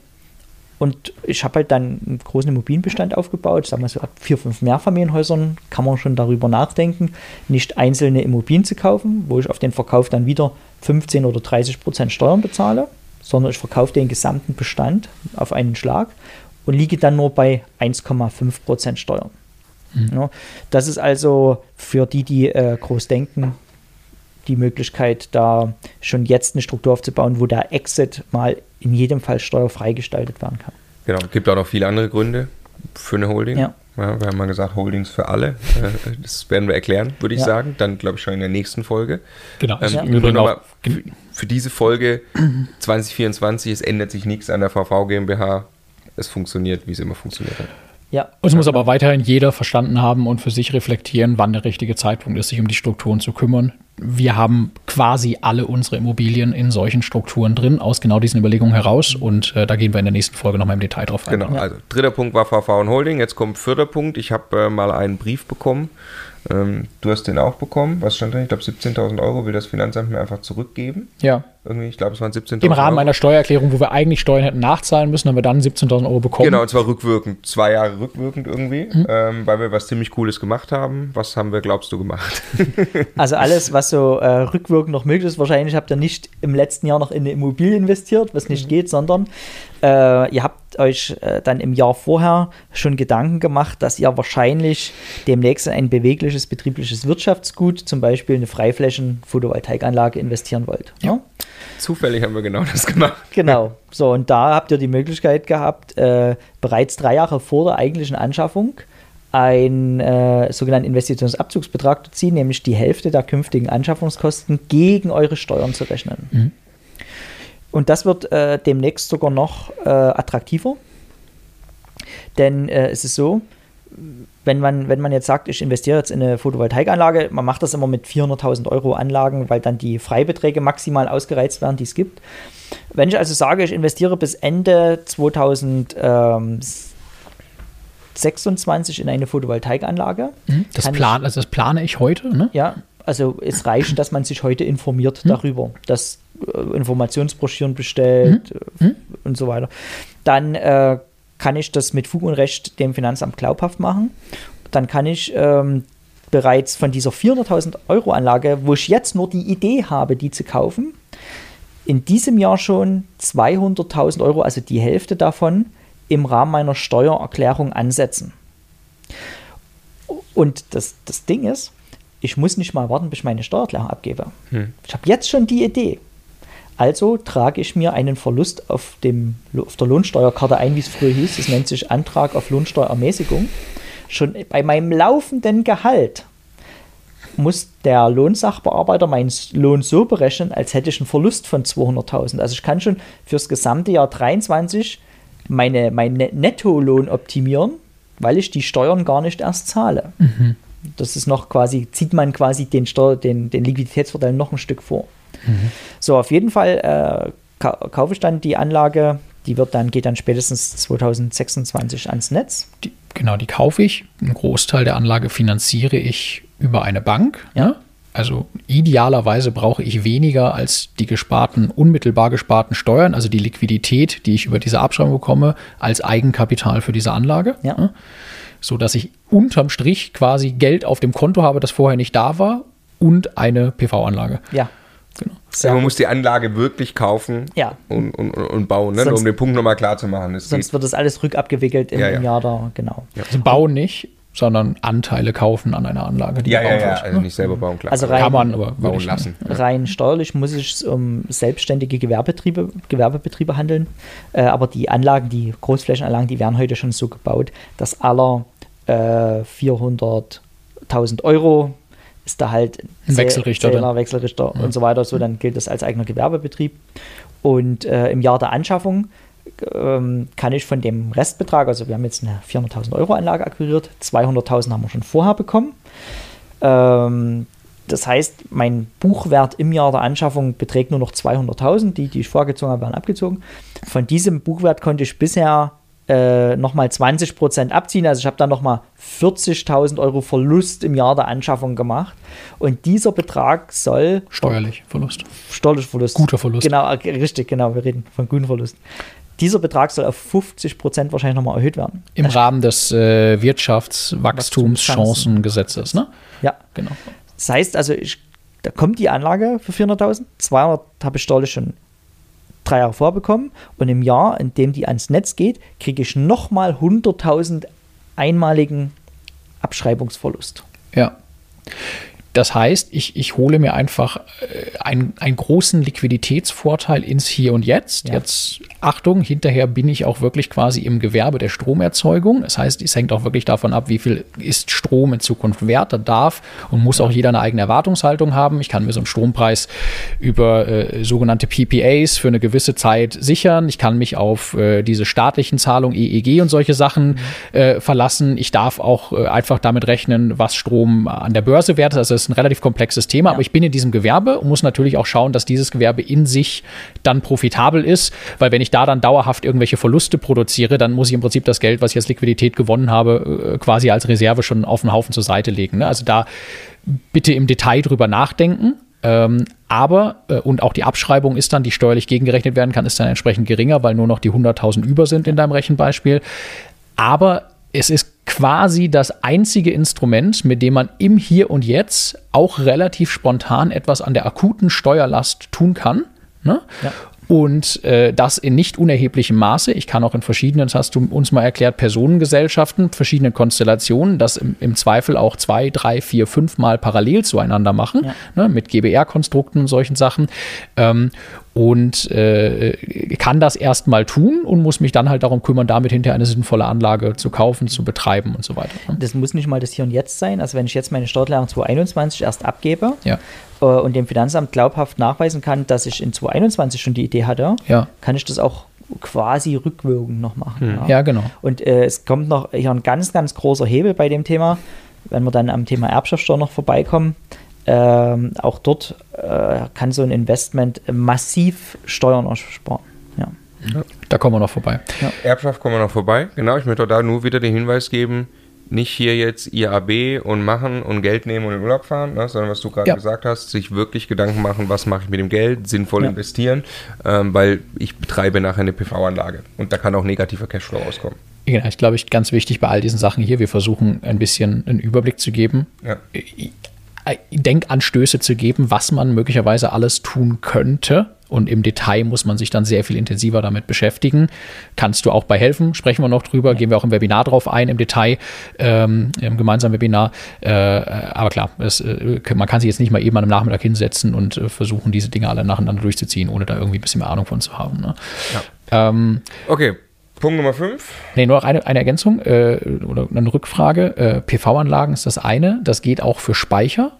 Und ich habe halt dann einen großen Immobilienbestand aufgebaut. Sagen wir so ab vier, fünf Mehrfamilienhäusern kann man schon darüber nachdenken, nicht einzelne Immobilien zu kaufen, wo ich auf den Verkauf dann wieder 15 oder 30 Prozent Steuern bezahle, sondern ich verkaufe den gesamten Bestand auf einen Schlag und liege dann nur bei 1,5 Prozent Steuern. Mhm. Ja, das ist also für die, die äh, groß denken, die Möglichkeit, da schon jetzt eine Struktur aufzubauen, wo der Exit mal in jedem Fall steuerfrei gestaltet werden kann. Genau, gibt auch noch viele andere Gründe für eine Holding. Ja. ja wir haben mal gesagt, Holdings für alle. Das werden wir erklären, würde ich ja. sagen. Dann, glaube ich, schon in der nächsten Folge. Genau. Ähm, ja. Nur noch für, für diese Folge 2024, es ändert sich nichts an der VV GmbH. Es funktioniert, wie es immer funktioniert hat. Ja. Es muss aber weiterhin jeder verstanden haben und für sich reflektieren, wann der richtige Zeitpunkt ist, sich um die Strukturen zu kümmern. Wir haben quasi alle unsere Immobilien in solchen Strukturen drin, aus genau diesen Überlegungen heraus. Und äh, da gehen wir in der nächsten Folge nochmal im Detail drauf ein. Genau, ja. also dritter Punkt war VV und Holding. Jetzt kommt vierter Punkt. Ich habe äh, mal einen Brief bekommen ähm, du hast den auch bekommen. Was stand da? Ich glaube, 17.000 Euro will das Finanzamt mir einfach zurückgeben. Ja. Irgendwie, ich glaube, es waren 17.000 Im Rahmen Euro. einer Steuererklärung, wo wir eigentlich Steuern hätten nachzahlen müssen, haben wir dann 17.000 Euro bekommen. Genau, und zwar rückwirkend. Zwei Jahre rückwirkend irgendwie, mhm. ähm, weil wir was ziemlich Cooles gemacht haben. Was haben wir, glaubst du, gemacht? also alles, was so äh, rückwirkend noch möglich ist. Wahrscheinlich habt ihr nicht im letzten Jahr noch in eine Immobilie investiert, was nicht mhm. geht, sondern äh, ihr habt euch äh, dann im Jahr vorher schon Gedanken gemacht, dass ihr wahrscheinlich demnächst in ein bewegliches betriebliches Wirtschaftsgut, zum Beispiel eine Freiflächen-Photovoltaikanlage, investieren wollt. Ja. ja? Zufällig haben wir genau das gemacht. Genau. So, und da habt ihr die Möglichkeit gehabt, äh, bereits drei Jahre vor der eigentlichen Anschaffung einen äh, sogenannten Investitionsabzugsbetrag zu ziehen, nämlich die Hälfte der künftigen Anschaffungskosten gegen eure Steuern zu rechnen. Mhm. Und das wird äh, demnächst sogar noch äh, attraktiver. Denn äh, es ist so, wenn man, wenn man jetzt sagt, ich investiere jetzt in eine Photovoltaikanlage, man macht das immer mit 400.000 Euro Anlagen, weil dann die Freibeträge maximal ausgereizt werden, die es gibt. Wenn ich also sage, ich investiere bis Ende 2026 in eine Photovoltaikanlage. Mhm. Das, plan, also das plane ich heute, ne? Ja, also es reicht, dass man sich heute informiert mhm. darüber, dass äh, Informationsbroschüren bestellt mhm. und so weiter. Dann äh, kann ich das mit Fug und Recht dem Finanzamt glaubhaft machen. Dann kann ich ähm, bereits von dieser 400.000 Euro Anlage, wo ich jetzt nur die Idee habe, die zu kaufen, in diesem Jahr schon 200.000 Euro, also die Hälfte davon, im Rahmen meiner Steuererklärung ansetzen. Und das, das Ding ist, ich muss nicht mal warten, bis ich meine Steuererklärung abgebe. Hm. Ich habe jetzt schon die Idee. Also trage ich mir einen Verlust auf, dem, auf der Lohnsteuerkarte ein, wie es früher hieß. Das nennt sich Antrag auf Lohnsteuerermäßigung. Schon bei meinem laufenden Gehalt muss der Lohnsachbearbeiter meinen Lohn so berechnen, als hätte ich einen Verlust von 200.000. Also ich kann schon fürs gesamte Jahr 23 meine, meinen Nettolohn optimieren, weil ich die Steuern gar nicht erst zahle. Mhm. Das ist noch quasi, zieht man quasi den, Steuer, den, den Liquiditätsvorteil noch ein Stück vor. Mhm. So, auf jeden Fall äh, kaufe ich dann die Anlage, die wird dann, geht dann spätestens 2026 ans Netz. Die, genau, die kaufe ich. Ein Großteil der Anlage finanziere ich über eine Bank. Ja. Ne? Also idealerweise brauche ich weniger als die gesparten, unmittelbar gesparten Steuern, also die Liquidität, die ich über diese Abschreibung bekomme, als Eigenkapital für diese Anlage. Ja. Ne? so dass ich unterm Strich quasi Geld auf dem Konto habe, das vorher nicht da war und eine PV-Anlage. Ja. Genau. Ja, man muss die Anlage wirklich kaufen ja. und, und, und bauen, ne? sonst, um den Punkt nochmal klar zu machen. Das sonst wird das alles rückabgewickelt im, ja, ja. Jahr da, genau. Also bauen nicht, sondern Anteile kaufen an einer Anlage. Die ja, ja, ja, also nicht selber bauen, klar. Also rein, Kann man aber bauen lassen. Rein steuerlich muss es um selbstständige Gewerbebetriebe, Gewerbebetriebe handeln, äh, aber die Anlagen, die Großflächenanlagen, die werden heute schon so gebaut, dass aller äh, 400.000 Euro ist da halt ein Wechselrichter, Zähler, Wechselrichter ja. und so weiter. So, dann gilt das als eigener Gewerbebetrieb. Und äh, im Jahr der Anschaffung ähm, kann ich von dem Restbetrag, also wir haben jetzt eine 400.000 Euro Anlage akquiriert, 200.000 haben wir schon vorher bekommen. Ähm, das heißt, mein Buchwert im Jahr der Anschaffung beträgt nur noch 200.000. Die, die ich vorgezogen habe, werden abgezogen. Von diesem Buchwert konnte ich bisher äh, nochmal 20 Prozent abziehen. Also ich habe dann nochmal 40.000 Euro Verlust im Jahr der Anschaffung gemacht. Und dieser Betrag soll. Steuerlich Verlust. Steuerlich Verlust. Guter Verlust. Genau, äh, richtig, genau. Wir reden von guten Verlust. Dieser Betrag soll auf 50 Prozent wahrscheinlich nochmal erhöht werden. Im Rahmen des äh, Wirtschaftswachstumschancengesetzes, ne? Ja. Genau. Das heißt also, ich, da kommt die Anlage für 400.000, 200 habe ich steuerlich schon drei Jahre vorbekommen und im Jahr, in dem die ans Netz geht, kriege ich nochmal 100.000 einmaligen Abschreibungsverlust. Ja. Das heißt, ich, ich hole mir einfach äh, einen, einen großen Liquiditätsvorteil ins Hier und Jetzt. Ja. Jetzt, Achtung, hinterher bin ich auch wirklich quasi im Gewerbe der Stromerzeugung. Das heißt, es hängt auch wirklich davon ab, wie viel ist Strom in Zukunft wert. Da darf und muss auch jeder eine eigene Erwartungshaltung haben. Ich kann mir so einen Strompreis über äh, sogenannte PPAs für eine gewisse Zeit sichern. Ich kann mich auf äh, diese staatlichen Zahlungen, EEG und solche Sachen mhm. äh, verlassen. Ich darf auch äh, einfach damit rechnen, was Strom an der Börse wert ist. Also ist ein relativ komplexes Thema, ja. aber ich bin in diesem Gewerbe und muss natürlich auch schauen, dass dieses Gewerbe in sich dann profitabel ist, weil wenn ich da dann dauerhaft irgendwelche Verluste produziere, dann muss ich im Prinzip das Geld, was ich als Liquidität gewonnen habe, äh, quasi als Reserve schon auf den Haufen zur Seite legen. Ne? Also da bitte im Detail drüber nachdenken. Ähm, aber, äh, und auch die Abschreibung ist dann, die steuerlich gegengerechnet werden kann, ist dann entsprechend geringer, weil nur noch die 100.000 über sind in deinem Rechenbeispiel. Aber es ist quasi das einzige Instrument, mit dem man im Hier und Jetzt auch relativ spontan etwas an der akuten Steuerlast tun kann. Ne? Ja. Und äh, das in nicht unerheblichem Maße. Ich kann auch in verschiedenen, das hast du uns mal erklärt, Personengesellschaften, verschiedene Konstellationen, das im, im Zweifel auch zwei, drei, vier, fünf Mal parallel zueinander machen, ja. ne, mit GBR-Konstrukten und solchen Sachen. Ähm, und äh, kann das erstmal tun und muss mich dann halt darum kümmern, damit hinterher eine sinnvolle Anlage zu kaufen, zu betreiben und so weiter. Ne? Das muss nicht mal das Hier und Jetzt sein. Also wenn ich jetzt meine Steuererklärung 2021 erst abgebe ja. äh, und dem Finanzamt glaubhaft nachweisen kann, dass ich in 2021 schon die Idee hatte, ja. kann ich das auch quasi rückwirkend noch machen. Hm. Ja. ja. genau. Und äh, es kommt noch hier ein ganz, ganz großer Hebel bei dem Thema, wenn wir dann am Thema Erbschaftssteuer noch vorbeikommen. Ähm, auch dort äh, kann so ein Investment massiv Steuern ersparen. Ja. ja. Da kommen wir noch vorbei. Ja. Erbschaft kommen wir noch vorbei. Genau, ich möchte da nur wieder den Hinweis geben, nicht hier jetzt IAB und machen und Geld nehmen und in Urlaub fahren, ne, sondern was du gerade ja. gesagt hast, sich wirklich Gedanken machen, was mache ich mit dem Geld, sinnvoll ja. investieren, ähm, weil ich betreibe nachher eine PV-Anlage und da kann auch negativer Cashflow rauskommen. Genau, ich glaube, ich ganz wichtig bei all diesen Sachen hier, wir versuchen ein bisschen einen Überblick zu geben. Ja. Denkanstöße zu geben, was man möglicherweise alles tun könnte. Und im Detail muss man sich dann sehr viel intensiver damit beschäftigen. Kannst du auch bei helfen? Sprechen wir noch drüber, gehen wir auch im Webinar drauf ein, im Detail, ähm, im gemeinsamen Webinar. Äh, aber klar, es, äh, man kann sich jetzt nicht mal eben an einem Nachmittag hinsetzen und äh, versuchen, diese Dinge alle nacheinander durchzuziehen, ohne da irgendwie ein bisschen mehr Ahnung von zu haben. Ne? Ja. Ähm, okay, Punkt Nummer 5. Nee, nur noch eine, eine Ergänzung äh, oder eine Rückfrage. Äh, PV-Anlagen ist das eine. Das geht auch für Speicher.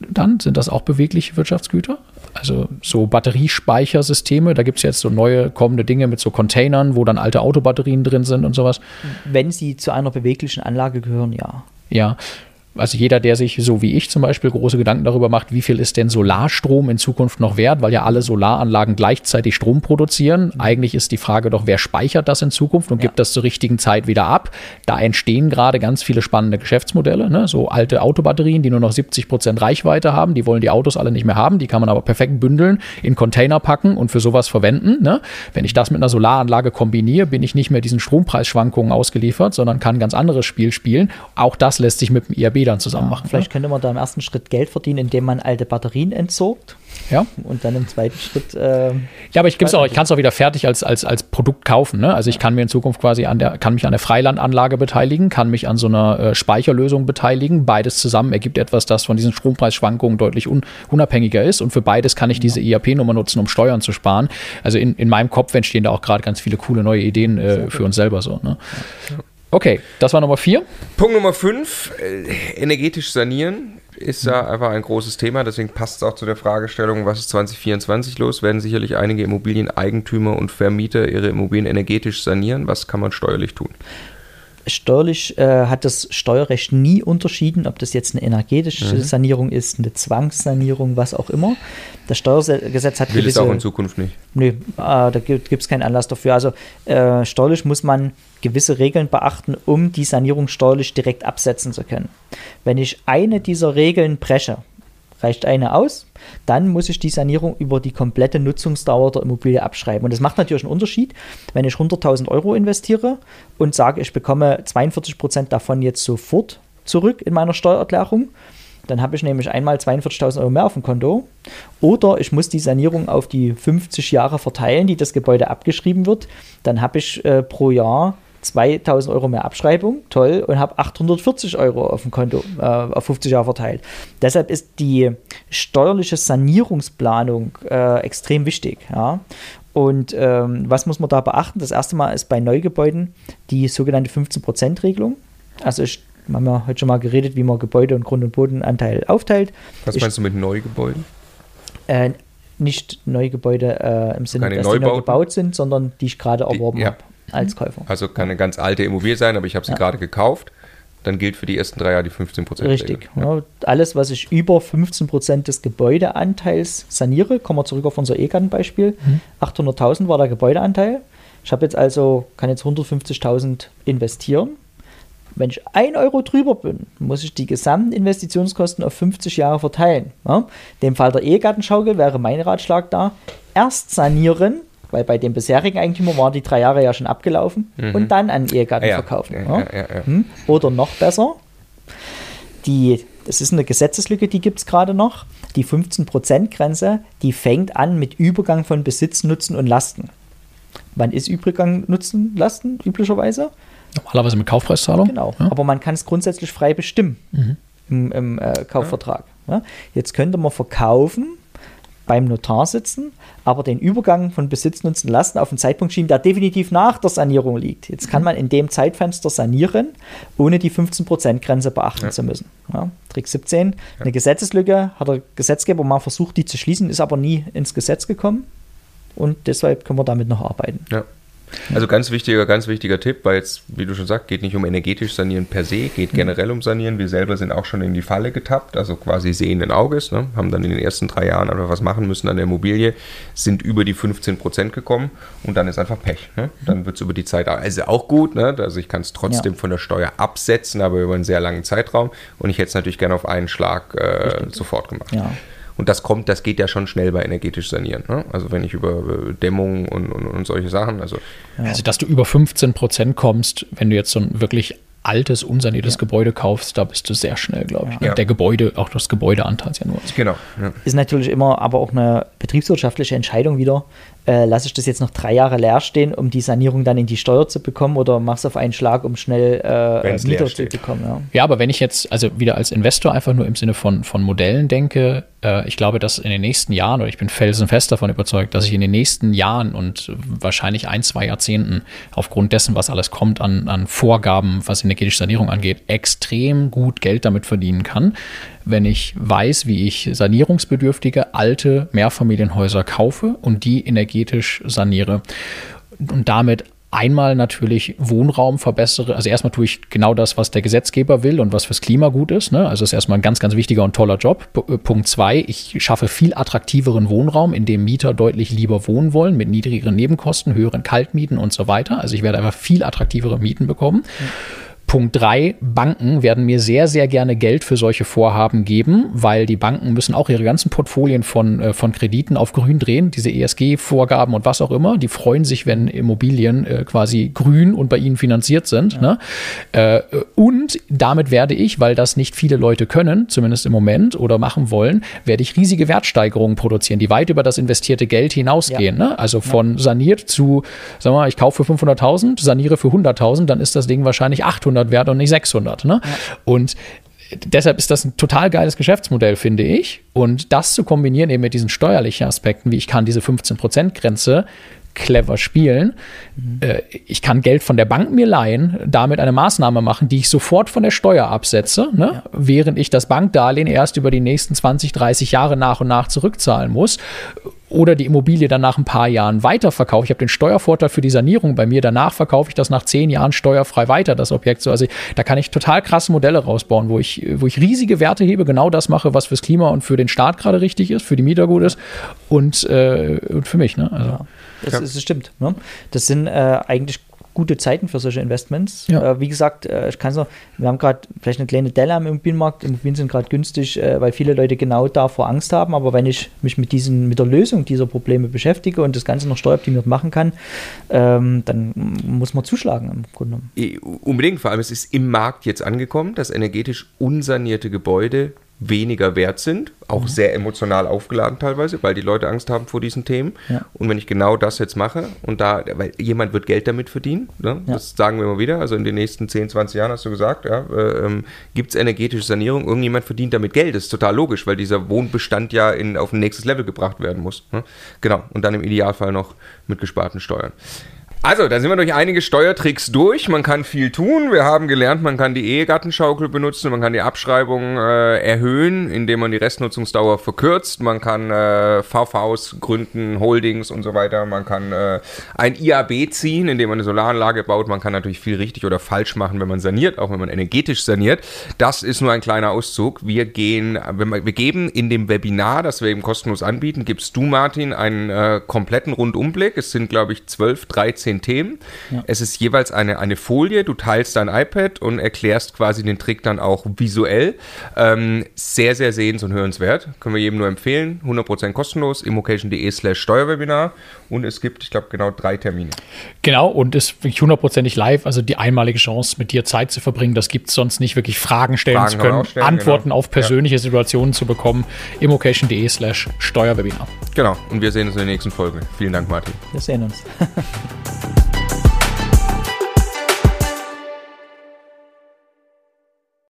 Dann sind das auch bewegliche Wirtschaftsgüter. Also so Batteriespeichersysteme. Da gibt es jetzt so neue kommende Dinge mit so Containern, wo dann alte Autobatterien drin sind und sowas. Wenn sie zu einer beweglichen Anlage gehören, ja. Ja, also jeder, der sich so wie ich zum Beispiel große Gedanken darüber macht, wie viel ist denn Solarstrom in Zukunft noch wert, weil ja alle Solaranlagen gleichzeitig Strom produzieren. Mhm. Eigentlich ist die Frage doch, wer speichert das in Zukunft und ja. gibt das zur richtigen Zeit wieder ab? Da entstehen gerade ganz viele spannende Geschäftsmodelle, ne? so alte Autobatterien, die nur noch 70 Prozent Reichweite haben, die wollen die Autos alle nicht mehr haben, die kann man aber perfekt bündeln, in Container packen und für sowas verwenden. Ne? Wenn ich das mit einer Solaranlage kombiniere, bin ich nicht mehr diesen Strompreisschwankungen ausgeliefert, sondern kann ein ganz anderes Spiel spielen. Auch das lässt sich mit dem IRB dann zusammen machen. Vielleicht könnte man da im ersten Schritt Geld verdienen, indem man alte Batterien entsorgt. Ja. Und dann im zweiten Schritt. Äh, ja, aber ich auch, ich kann es auch wieder fertig als, als, als Produkt kaufen. Ne? Also ich kann mir in Zukunft quasi an der, kann mich an der Freilandanlage beteiligen, kann mich an so einer äh, Speicherlösung beteiligen. Beides zusammen ergibt etwas, das von diesen Strompreisschwankungen deutlich un, unabhängiger ist. Und für beides kann ich diese IAP-Nummer nutzen, um Steuern zu sparen. Also in, in meinem Kopf entstehen da auch gerade ganz viele coole neue Ideen äh, für uns selber so. Ne? Ja. Okay, das war Nummer vier. Punkt Nummer fünf, äh, energetisch sanieren ist ja einfach ein großes Thema, deswegen passt es auch zu der Fragestellung, was ist 2024 los? Werden sicherlich einige Immobilieneigentümer und Vermieter ihre Immobilien energetisch sanieren. Was kann man steuerlich tun? Steuerlich äh, hat das Steuerrecht nie unterschieden, ob das jetzt eine energetische Mhm. Sanierung ist, eine Zwangssanierung, was auch immer. Das Steuergesetz hat Will es gewisse, auch in Zukunft nicht. Nee, äh, da gibt es keinen Anlass dafür. Also äh, steuerlich muss man gewisse Regeln beachten, um die Sanierung steuerlich direkt absetzen zu können. Wenn ich eine dieser Regeln breche, reicht eine aus, dann muss ich die Sanierung über die komplette Nutzungsdauer der Immobilie abschreiben. Und das macht natürlich einen Unterschied, wenn ich 100.000 Euro investiere und sage, ich bekomme 42% davon jetzt sofort zurück in meiner Steuererklärung, dann habe ich nämlich einmal 42.000 Euro mehr auf dem Konto. Oder ich muss die Sanierung auf die 50 Jahre verteilen, die das Gebäude abgeschrieben wird. Dann habe ich äh, pro Jahr 2000 Euro mehr Abschreibung, toll, und habe 840 Euro auf dem Konto äh, auf 50 Jahre verteilt. Deshalb ist die steuerliche Sanierungsplanung äh, extrem wichtig. Ja? Und ähm, was muss man da beachten? Das erste Mal ist bei Neugebäuden die sogenannte 15%-Regelung. Also ich, wir haben ja heute schon mal geredet, wie man Gebäude und Grund- und Bodenanteil aufteilt. Was Ich- meinst du mit Neugebäuden? Äh, nicht Neugebäude äh, im Sinne, Keine dass die neu Neubauten? gebaut sind, sondern die ich gerade erworben ja. habe als Käufer. Also kann eine ganz alte Immobilie sein, aber ich habe sie Ja. gerade gekauft. Dann gilt für die ersten drei Jahre die 15%. Richtig. Regel. Ja. Alles, was ich über 15% des Gebäudeanteils saniere, kommen wir zurück auf unser E-Garten-Beispiel. 800.000 war der Gebäudeanteil. Ich habe jetzt also, kann jetzt 150.000 investieren. Wenn ich 1 Euro drüber bin, muss ich die gesamten Investitionskosten auf 50 Jahre verteilen. Ja? In dem Fall der Ehegattenschaukel wäre mein Ratschlag da. Erst sanieren, weil bei dem bisherigen Eigentümer waren die drei Jahre ja schon abgelaufen, und dann an den Ehegatten ja. verkaufen. Ja, ja? ja, ja, ja. Hm? Oder noch besser, die, das ist eine Gesetzeslücke, die gibt es gerade noch. Die 15%-Grenze, die fängt an mit Übergang von Besitz, Nutzen und Lasten. Wann ist Übergang, Nutzen, Lasten üblicherweise? Normalerweise mit Kaufpreiszahlung. Genau. Ja. Aber man kann es grundsätzlich frei bestimmen im, im äh, Kaufvertrag. Ja? Jetzt könnte man verkaufen, beim Notar sitzen, aber den Übergang von Besitz, Nutzen, Lasten auf einen Zeitpunkt schieben, der definitiv nach der Sanierung liegt. Jetzt kann man in dem Zeitfenster sanieren, ohne die 15%-Grenze beachten zu müssen. Ja, Trick 17, eine Gesetzeslücke, hat der Gesetzgeber mal versucht, die zu schließen, ist aber nie ins Gesetz gekommen und deshalb können wir damit noch arbeiten. Ja. Also ganz wichtiger, ganz wichtiger Tipp, weil jetzt, wie du schon sagst, geht nicht um energetisch sanieren per se, geht generell um sanieren. Wir selber sind auch schon in die Falle getappt, also quasi sehenden Auges, ne? haben dann in den ersten drei Jahren einfach was machen müssen an der Immobilie, sind über die 15 Prozent gekommen und dann ist einfach Pech. Ne? Dann wird es über die Zeit, also auch gut, ne? also ich kann es trotzdem Ja. von der Steuer absetzen, aber über einen sehr langen Zeitraum und ich hätte es natürlich gerne auf einen Schlag äh, sofort gemacht. Ja. Und das kommt, das geht ja schon schnell bei energetisch sanieren. Ne? Also wenn ich über äh, Dämmung und, und, und solche Sachen, also Also, dass du über 15 Prozent kommst, wenn du jetzt so ein wirklich altes, unsaniertes Gebäude kaufst, da bist du sehr schnell, glaube ich. Ja. Der Gebäude, auch das Gebäudeanteil ist ja nur. genau. Ja. Ist natürlich immer aber auch eine betriebswirtschaftliche Entscheidung wieder. Äh, lasse ich das jetzt noch drei Jahre leer stehen, um die Sanierung dann in die Steuer zu bekommen oder mach's auf einen Schlag, um schnell äh, Mieter zu bekommen? Ja. Ja, aber wenn ich jetzt, also wieder als Investor einfach nur im Sinne von, von Modellen denke, äh, ich glaube, dass in den nächsten Jahren, oder ich bin felsenfest davon überzeugt, dass ich in den nächsten Jahren und wahrscheinlich ein, zwei Jahrzehnten aufgrund dessen, was alles kommt an, an Vorgaben, was energetische Sanierung angeht, extrem gut Geld damit verdienen kann, wenn ich weiß, wie ich sanierungsbedürftige alte Mehrfamilienhäuser kaufe und die energetisch saniere und damit einmal natürlich Wohnraum verbessere. Also erstmal tue ich genau das, was der Gesetzgeber will und was fürs Klima gut ist. Ne? Also ist erstmal ein ganz, ganz wichtiger und toller Job. P äh, Punkt zwei, ich schaffe viel attraktiveren Wohnraum, in dem Mieter deutlich lieber wohnen wollen, mit niedrigeren Nebenkosten, höheren Kaltmieten und so weiter. Also ich werde einfach viel attraktivere Mieten bekommen. Punkt 3, Banken werden mir sehr, sehr gerne Geld für solche Vorhaben geben, weil die Banken müssen auch ihre ganzen Portfolien von, äh, von Krediten auf grün drehen, diese ESG-Vorgaben und was auch immer. Die freuen sich, wenn Immobilien äh, quasi grün und bei ihnen finanziert sind. Ne? Äh, und damit werde ich, weil das nicht viele Leute können, zumindest im Moment oder machen wollen, werde ich riesige Wertsteigerungen produzieren, die weit über das investierte Geld hinausgehen. Ne? Also von saniert zu, sagen wir mal, ich kaufe für 500.000, saniere für 100.000, dann ist das Ding wahrscheinlich 800 wert und nicht 600. Ne? Und deshalb ist das ein total geiles Geschäftsmodell, finde ich. Und das zu kombinieren eben mit diesen steuerlichen Aspekten, wie ich kann diese 15%-Grenze clever spielen. Äh, ich kann Geld von der Bank mir leihen, damit eine Maßnahme machen, die ich sofort von der Steuer absetze, ne? während ich das Bankdarlehen erst über die nächsten 20, 30 Jahre nach und nach zurückzahlen muss. Oder die Immobilie dann nach ein paar Jahren weiterverkaufe. Ich habe den Steuervorteil für die Sanierung bei mir, danach verkaufe ich das nach zehn Jahren steuerfrei weiter, das Objekt. So, also da kann ich total krasse Modelle rausbauen, wo ich, wo ich riesige Werte hebe, genau das mache, was fürs Klima und für den Staat gerade richtig ist, für die Mieter gut ist und, äh, und für mich. Ne? Also. Ja, das, das stimmt. Ne? Das sind äh, eigentlich gute Zeiten für solche Investments. Ja. Äh, wie gesagt, äh, ich kann es noch, wir haben gerade vielleicht eine kleine Delle am Immobilienmarkt. Immobilien sind gerade günstig, äh, weil viele Leute genau davor Angst haben. Aber wenn ich mich mit, diesen, mit der Lösung dieser Probleme beschäftige und das Ganze noch steueroptimiert machen kann, ähm, dann muss man zuschlagen im Grunde genommen. Unbedingt, vor allem es ist im Markt jetzt angekommen, dass energetisch unsanierte Gebäude weniger wert sind, auch mhm. sehr emotional aufgeladen teilweise, weil die Leute Angst haben vor diesen Themen. Ja. Und wenn ich genau das jetzt mache und da, weil jemand wird Geld damit verdienen, ne? ja. das sagen wir immer wieder, also in den nächsten 10, 20 Jahren hast du gesagt, ja, äh, ähm, gibt es energetische Sanierung, irgendjemand verdient damit Geld, das ist total logisch, weil dieser Wohnbestand ja in, auf ein nächstes Level gebracht werden muss. Ne? Genau, und dann im Idealfall noch mit gesparten Steuern. Also, da sind wir durch einige Steuertricks durch. Man kann viel tun. Wir haben gelernt, man kann die Ehegattenschaukel benutzen, man kann die Abschreibung äh, erhöhen, indem man die Restnutzungsdauer verkürzt. Man kann äh, VVs gründen, Holdings und so weiter. Man kann äh, ein IAB ziehen, indem man eine Solaranlage baut. Man kann natürlich viel richtig oder falsch machen, wenn man saniert, auch wenn man energetisch saniert. Das ist nur ein kleiner Auszug. Wir gehen, wir geben in dem Webinar, das wir eben kostenlos anbieten, gibst du, Martin, einen äh, kompletten Rundumblick. Es sind, glaube ich, 12, 13 zehn Themen. Ja. Es ist jeweils eine, eine Folie, du teilst dein iPad und erklärst quasi den Trick dann auch visuell. Ähm, sehr, sehr sehens- und hörenswert. Können wir jedem nur empfehlen. 100% kostenlos, immocation.de slash Steuerwebinar und es gibt, ich glaube, genau drei Termine. Genau, und ist wirklich hundertprozentig live, also die einmalige Chance, mit dir Zeit zu verbringen. Das gibt es sonst nicht, wirklich Fragen stellen Fragen zu können, stellen, Antworten genau. auf persönliche ja. Situationen zu bekommen. immocation.de slash Steuerwebinar. Genau, und wir sehen uns in der nächsten Folge. Vielen Dank, Martin. Wir sehen uns.